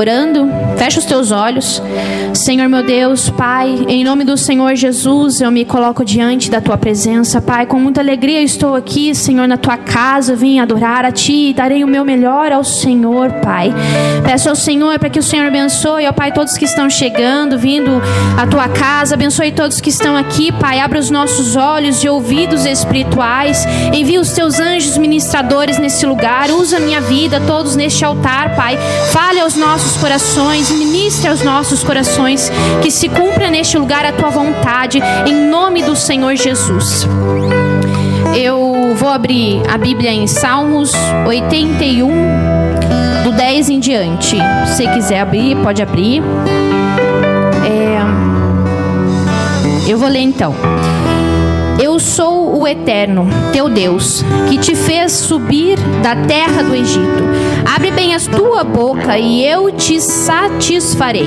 Orando, fecha os teus olhos. Senhor meu Deus, Pai, em nome do Senhor Jesus, eu me coloco diante da tua presença, Pai. Com muita alegria estou aqui, Senhor, na tua casa. Vim adorar a ti e darei o meu melhor ao Senhor, Pai. Peço ao Senhor para que o Senhor abençoe, ó Pai, todos que estão chegando, vindo à tua casa. Abençoe todos que estão aqui, Pai. Abra os nossos olhos e ouvidos espirituais. Envia os teus anjos ministradores nesse lugar. Usa minha vida, todos neste altar, Pai. Fale aos nossos nossos corações, ministre aos nossos corações, que se cumpra neste lugar a tua vontade, em nome do Senhor Jesus. Eu vou abrir a Bíblia em Salmos 81, do 10 em diante. Se quiser abrir, pode abrir. É... Eu vou ler então. Eu sou o Eterno, teu Deus, que te fez subir da terra do Egito. Abre bem a tua boca e eu te satisfarei.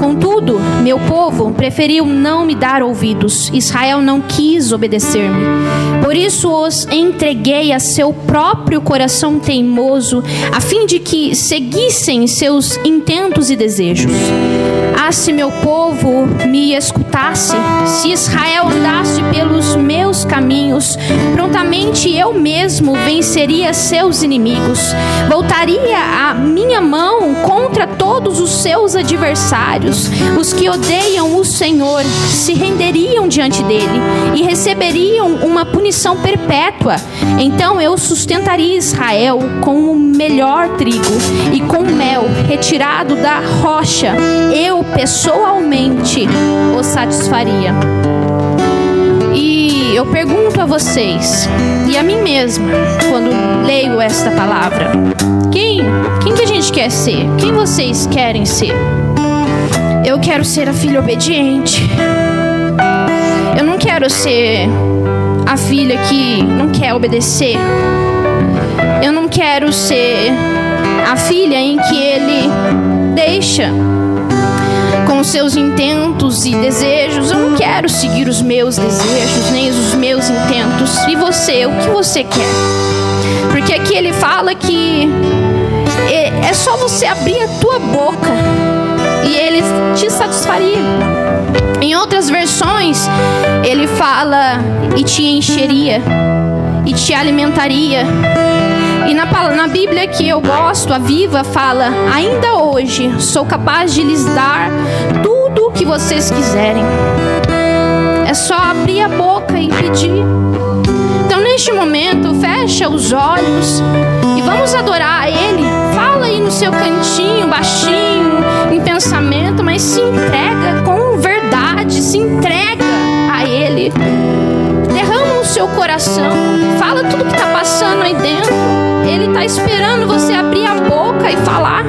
Contudo, meu povo preferiu não me dar ouvidos. Israel não quis obedecer-me. Por isso os entreguei a seu próprio coração teimoso, a fim de que seguissem seus intentos e desejos. Ah, se meu povo me escutasse, se Israel andasse pelos meus caminhos, prontamente eu mesmo venceria seus inimigos. Voltaria a minha mão contra todos os seus adversários. Os que odeiam o Senhor se renderiam diante dele e receberiam uma punição perpétua. Então eu sustentaria Israel com o melhor trigo e com mel retirado da rocha. Eu pessoalmente o satisfaria. Eu pergunto a vocês e a mim mesma, quando leio esta palavra, quem, quem que a gente quer ser? Quem vocês querem ser? Eu quero ser a filha obediente. Eu não quero ser a filha que não quer obedecer. Eu não quero ser a filha em que ele deixa com seus intentos e desejos. Eu não quero seguir os meus desejos, nem os meus intentos. E você, o que você quer? Porque aqui ele fala que é, é só você abrir a tua boca e ele te satisfaria. Em outras versões, ele fala e te encheria e te alimentaria. E na, na Bíblia que eu gosto, a Viva fala: Ainda hoje sou capaz de lhes dar tudo o que vocês quiserem. É só abrir a boca e pedir. Então, neste momento, fecha os olhos e vamos adorar a Ele. Fala aí no seu cantinho, baixinho, em pensamento, mas se entrega com verdade, se entrega a Ele seu coração. Fala tudo que está passando aí dentro. Ele está esperando você abrir a boca e falar.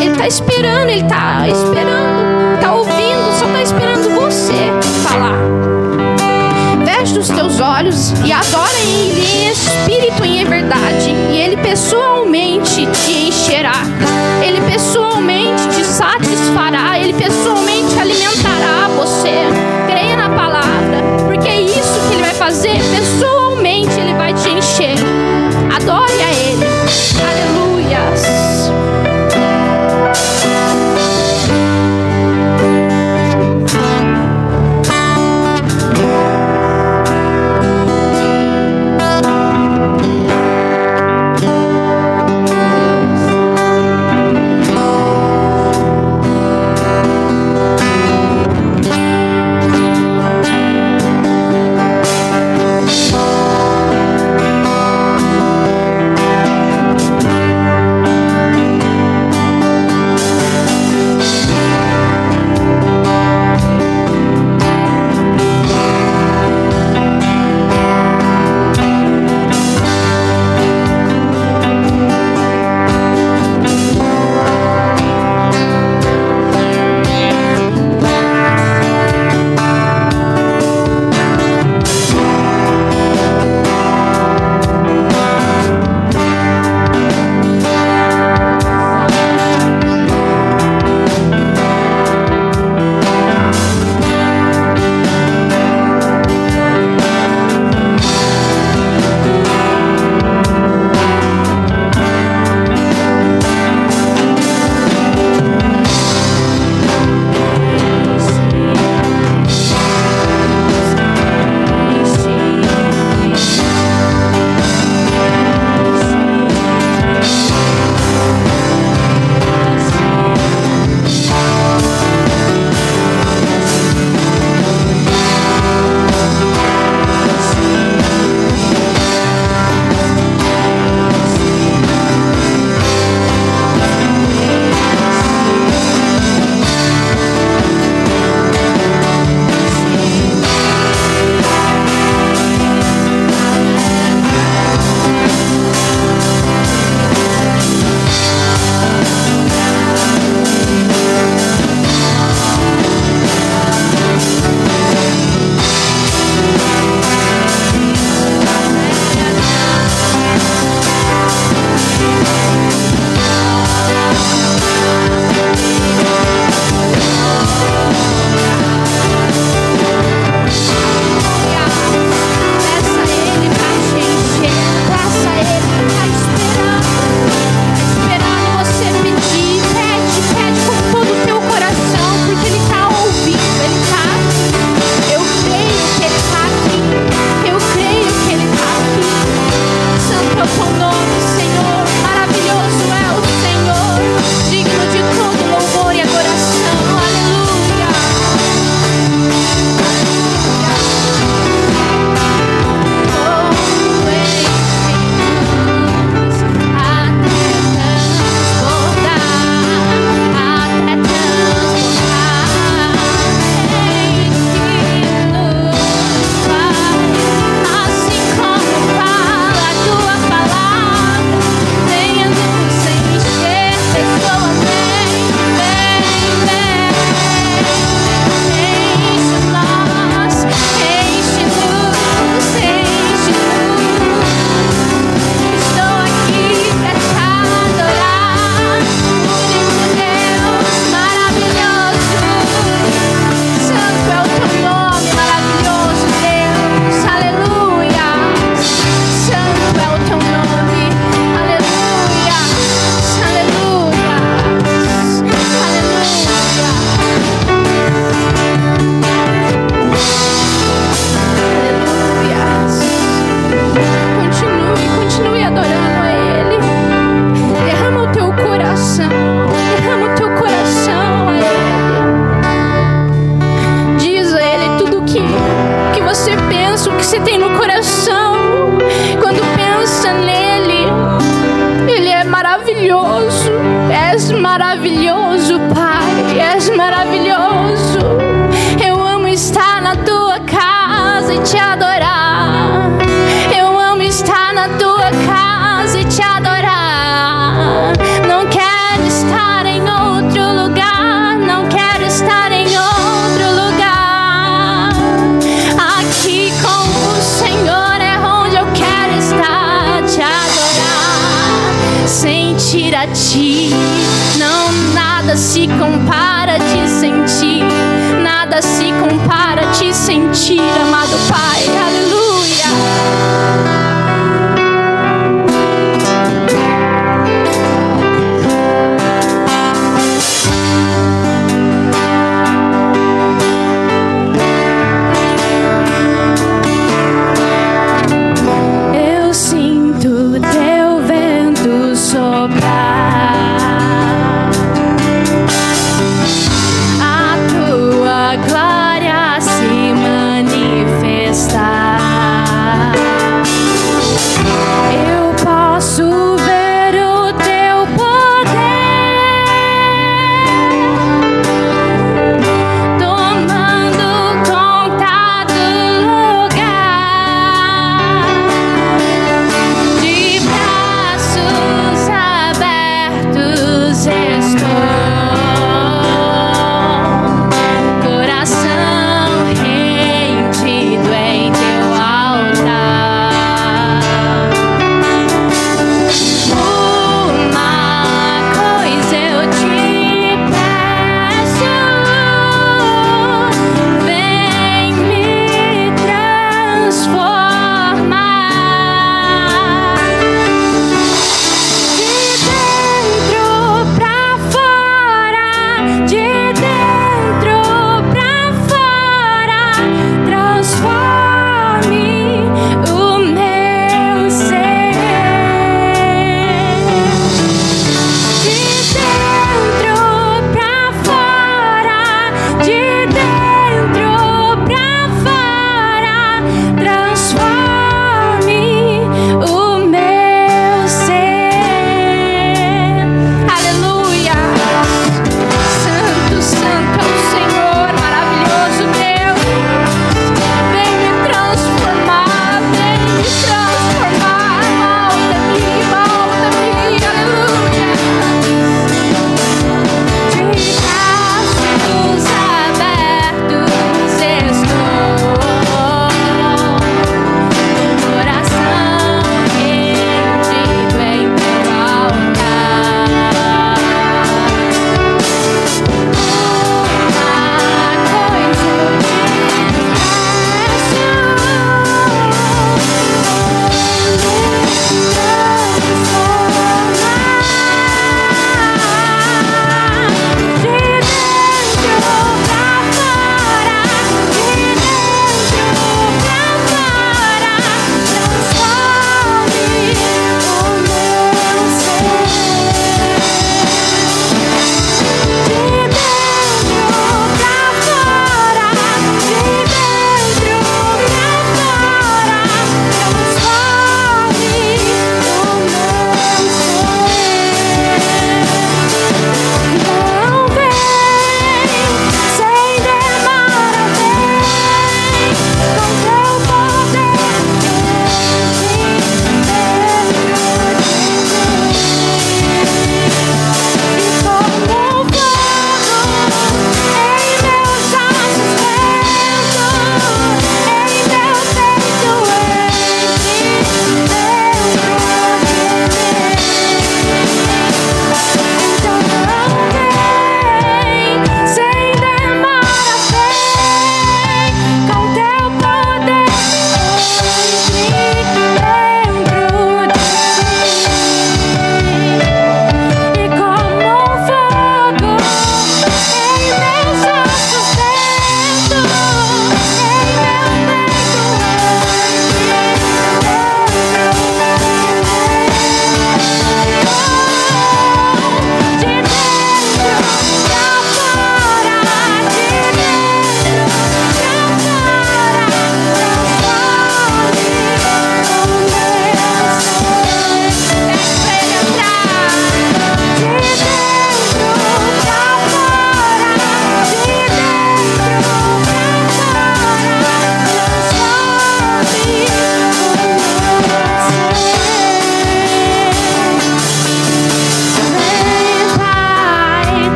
Ele está esperando, ele está esperando, está ouvindo, só está esperando você falar. Feche os teus olhos e adora Ele em espírito e em verdade. E Ele pessoalmente te encherá. Se compara a te sentir. Nada se compara a te sentir, amado Pai.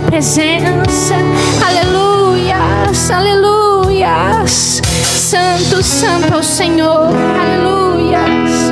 presença. Aleluias, aleluias. Santo, santo é o Senhor. Aleluias.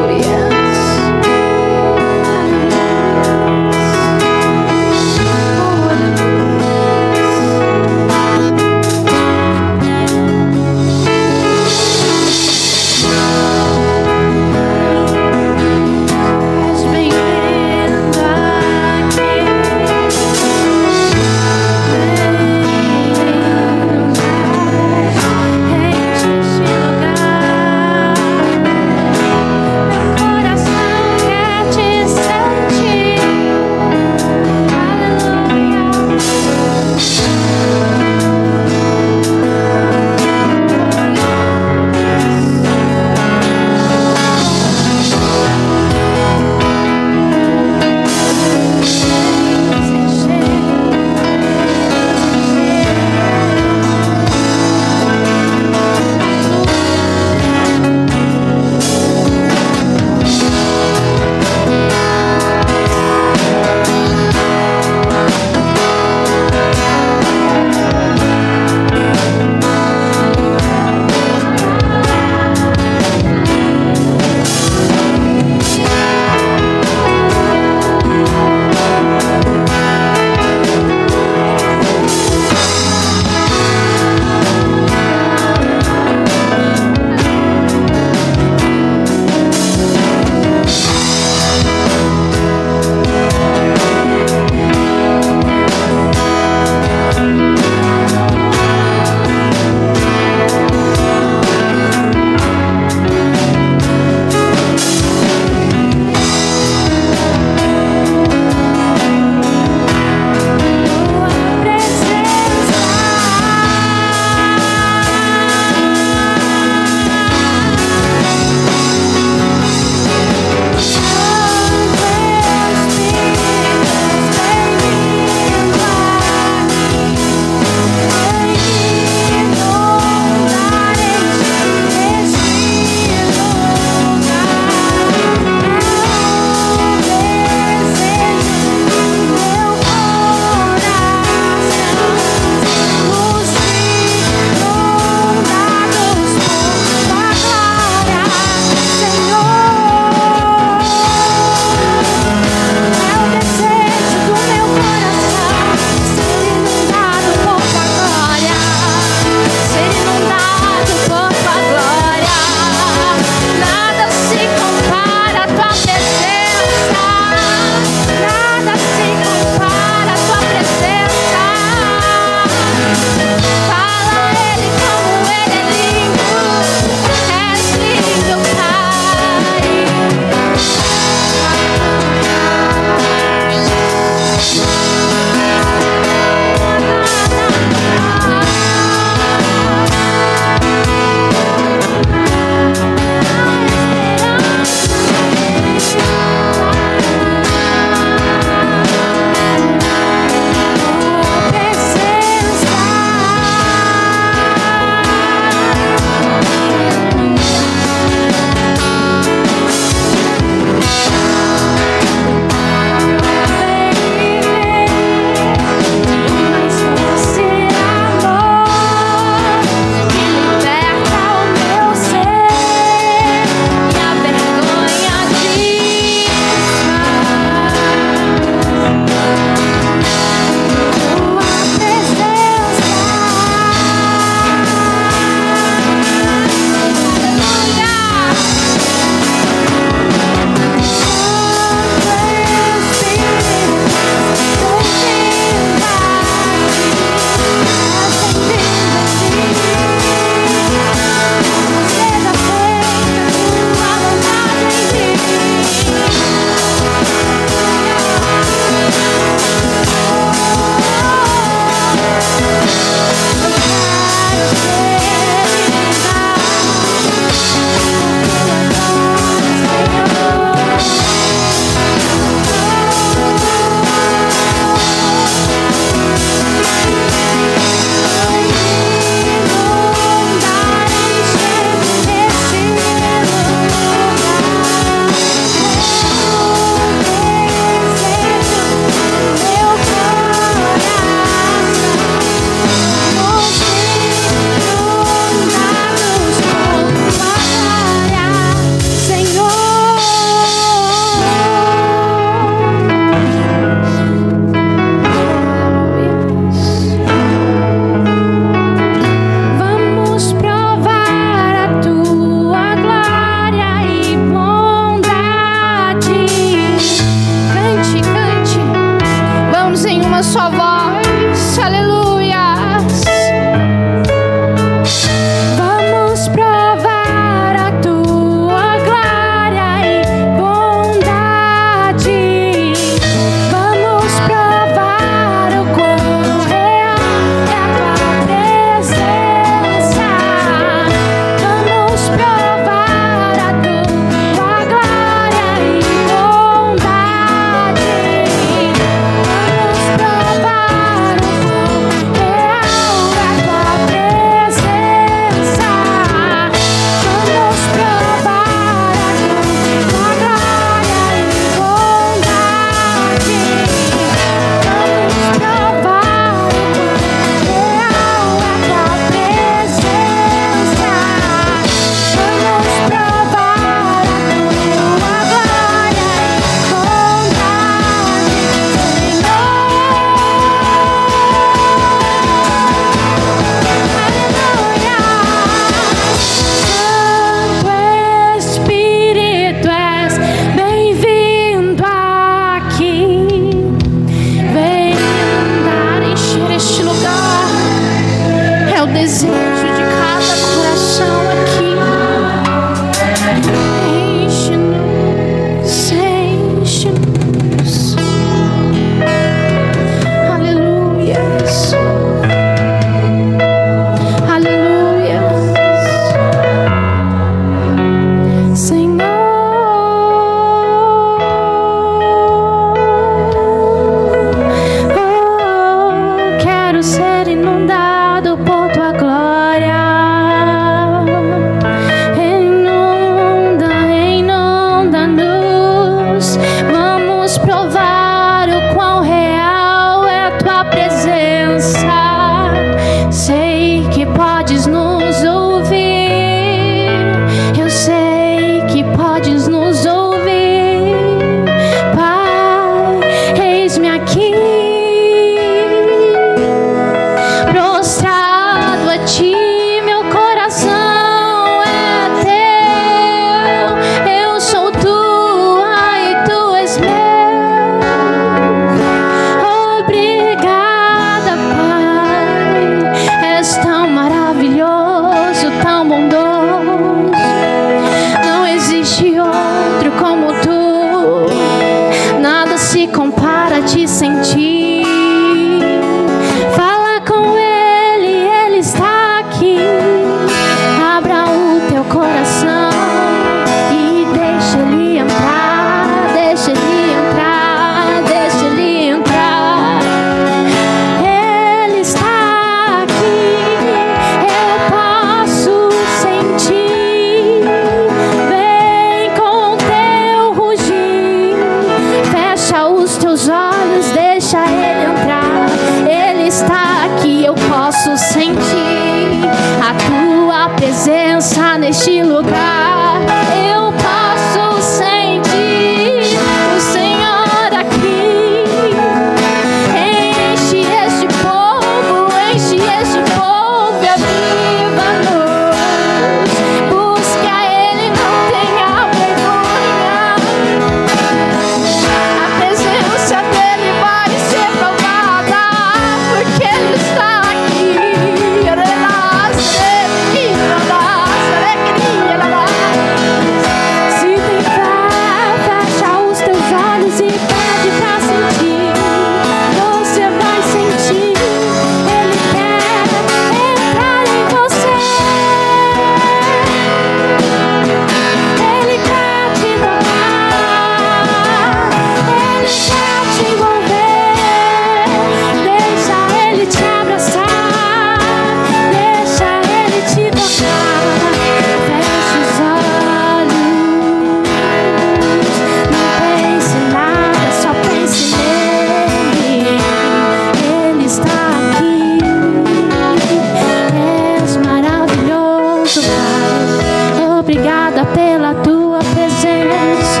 Obrigada pela tua presença.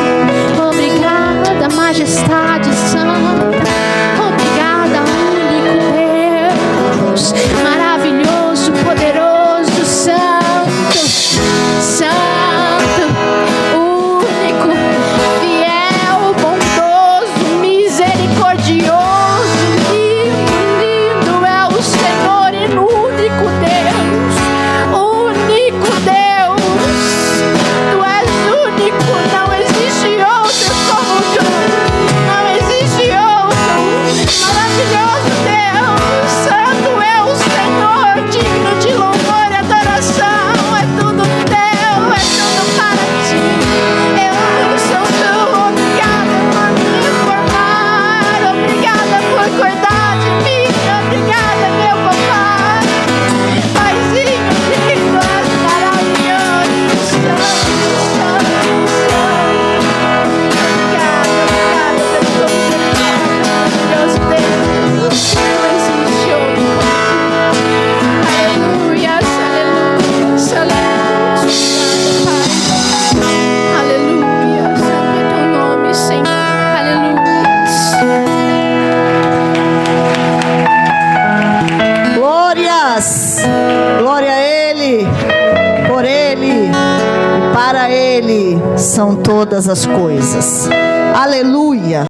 Obrigada, majestade santa. Obrigada, único Deus.